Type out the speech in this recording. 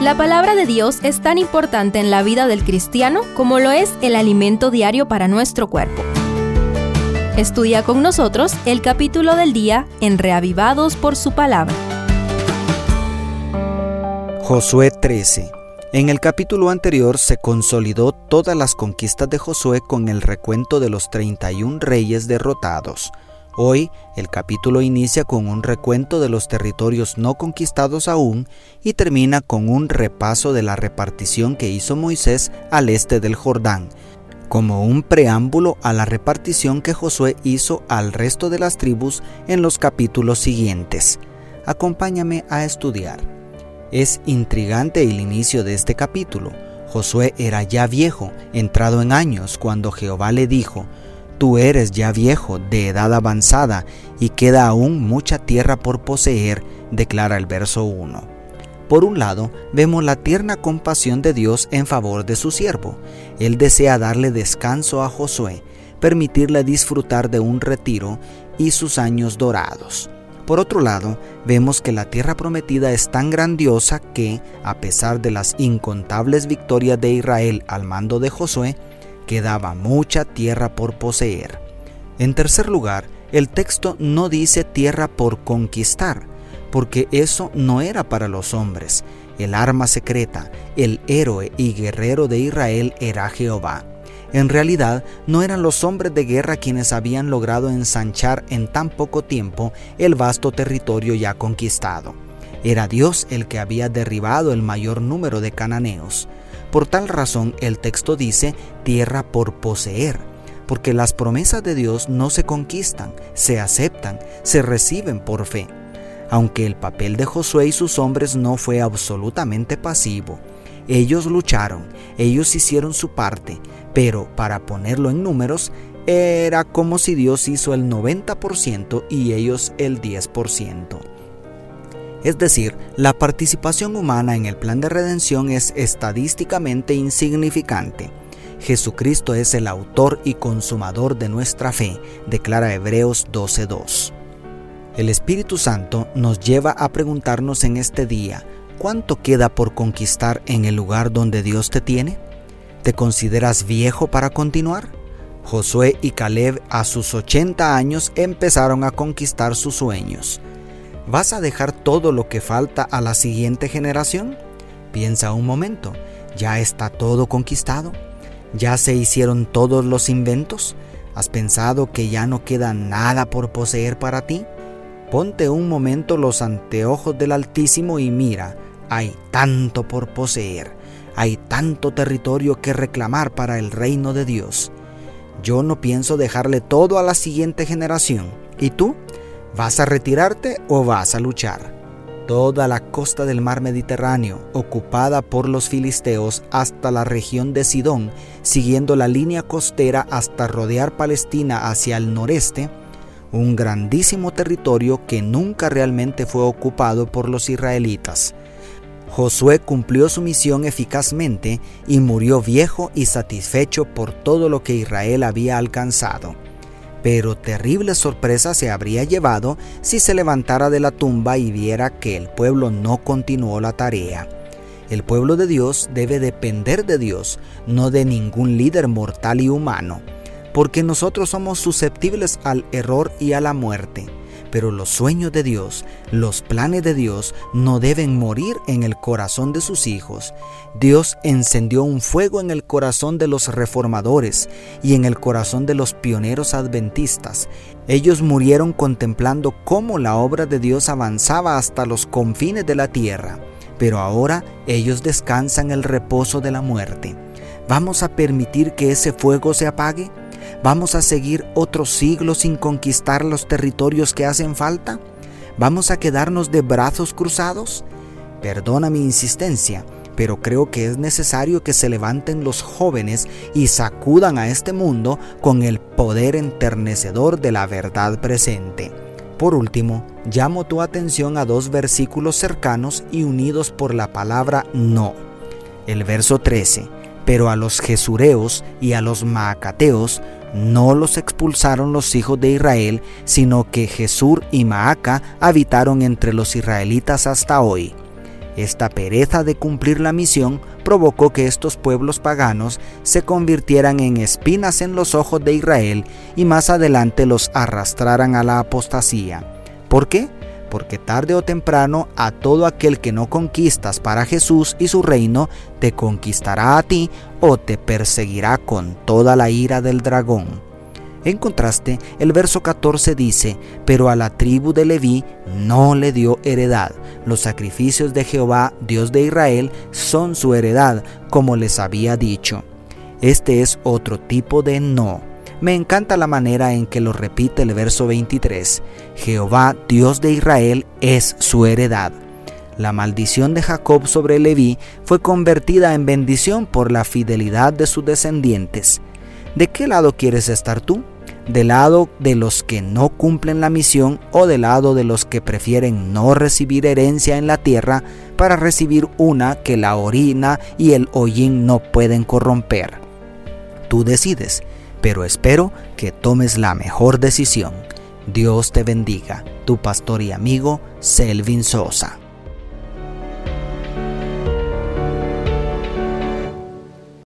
La palabra de Dios es tan importante en la vida del cristiano como lo es el alimento diario para nuestro cuerpo. Estudia con nosotros el capítulo del día en Reavivados por su palabra. Josué 13. En el capítulo anterior se consolidó todas las conquistas de Josué con el recuento de los 31 reyes derrotados. Hoy el capítulo inicia con un recuento de los territorios no conquistados aún y termina con un repaso de la repartición que hizo Moisés al este del Jordán, como un preámbulo a la repartición que Josué hizo al resto de las tribus en los capítulos siguientes. Acompáñame a estudiar. Es intrigante el inicio de este capítulo. Josué era ya viejo, entrado en años, cuando Jehová le dijo, Tú eres ya viejo, de edad avanzada, y queda aún mucha tierra por poseer, declara el verso 1. Por un lado, vemos la tierna compasión de Dios en favor de su siervo. Él desea darle descanso a Josué, permitirle disfrutar de un retiro y sus años dorados. Por otro lado, vemos que la tierra prometida es tan grandiosa que, a pesar de las incontables victorias de Israel al mando de Josué, quedaba mucha tierra por poseer. En tercer lugar, el texto no dice tierra por conquistar, porque eso no era para los hombres. El arma secreta, el héroe y guerrero de Israel era Jehová. En realidad, no eran los hombres de guerra quienes habían logrado ensanchar en tan poco tiempo el vasto territorio ya conquistado. Era Dios el que había derribado el mayor número de cananeos. Por tal razón el texto dice tierra por poseer, porque las promesas de Dios no se conquistan, se aceptan, se reciben por fe. Aunque el papel de Josué y sus hombres no fue absolutamente pasivo, ellos lucharon, ellos hicieron su parte, pero para ponerlo en números, era como si Dios hizo el 90% y ellos el 10%. Es decir, la participación humana en el plan de redención es estadísticamente insignificante. Jesucristo es el autor y consumador de nuestra fe, declara Hebreos 12.2. El Espíritu Santo nos lleva a preguntarnos en este día, ¿cuánto queda por conquistar en el lugar donde Dios te tiene? ¿Te consideras viejo para continuar? Josué y Caleb a sus 80 años empezaron a conquistar sus sueños. ¿Vas a dejar todo lo que falta a la siguiente generación? Piensa un momento, ¿ya está todo conquistado? ¿Ya se hicieron todos los inventos? ¿Has pensado que ya no queda nada por poseer para ti? Ponte un momento los anteojos del Altísimo y mira, hay tanto por poseer, hay tanto territorio que reclamar para el reino de Dios. Yo no pienso dejarle todo a la siguiente generación. ¿Y tú? ¿Vas a retirarte o vas a luchar? Toda la costa del mar Mediterráneo, ocupada por los filisteos hasta la región de Sidón, siguiendo la línea costera hasta rodear Palestina hacia el noreste, un grandísimo territorio que nunca realmente fue ocupado por los israelitas. Josué cumplió su misión eficazmente y murió viejo y satisfecho por todo lo que Israel había alcanzado pero terrible sorpresa se habría llevado si se levantara de la tumba y viera que el pueblo no continuó la tarea. El pueblo de Dios debe depender de Dios, no de ningún líder mortal y humano, porque nosotros somos susceptibles al error y a la muerte. Pero los sueños de Dios, los planes de Dios no deben morir en el corazón de sus hijos. Dios encendió un fuego en el corazón de los reformadores y en el corazón de los pioneros adventistas. Ellos murieron contemplando cómo la obra de Dios avanzaba hasta los confines de la tierra, pero ahora ellos descansan el reposo de la muerte. ¿Vamos a permitir que ese fuego se apague? ¿Vamos a seguir otros siglos sin conquistar los territorios que hacen falta? ¿Vamos a quedarnos de brazos cruzados? Perdona mi insistencia, pero creo que es necesario que se levanten los jóvenes y sacudan a este mundo con el poder enternecedor de la verdad presente. Por último, llamo tu atención a dos versículos cercanos y unidos por la palabra no. El verso 13 pero a los jesureos y a los maacateos no los expulsaron los hijos de Israel, sino que Jesur y Maaca habitaron entre los israelitas hasta hoy. Esta pereza de cumplir la misión provocó que estos pueblos paganos se convirtieran en espinas en los ojos de Israel y más adelante los arrastraran a la apostasía. ¿Por qué? Porque tarde o temprano a todo aquel que no conquistas para Jesús y su reino, te conquistará a ti o te perseguirá con toda la ira del dragón. En contraste, el verso 14 dice, pero a la tribu de Leví no le dio heredad. Los sacrificios de Jehová, Dios de Israel, son su heredad, como les había dicho. Este es otro tipo de no. Me encanta la manera en que lo repite el verso 23. Jehová, Dios de Israel, es su heredad. La maldición de Jacob sobre Leví fue convertida en bendición por la fidelidad de sus descendientes. ¿De qué lado quieres estar tú? del lado de los que no cumplen la misión o del lado de los que prefieren no recibir herencia en la tierra para recibir una que la orina y el hollín no pueden corromper. Tú decides, pero espero que tomes la mejor decisión. Dios te bendiga, tu pastor y amigo Selvin Sosa.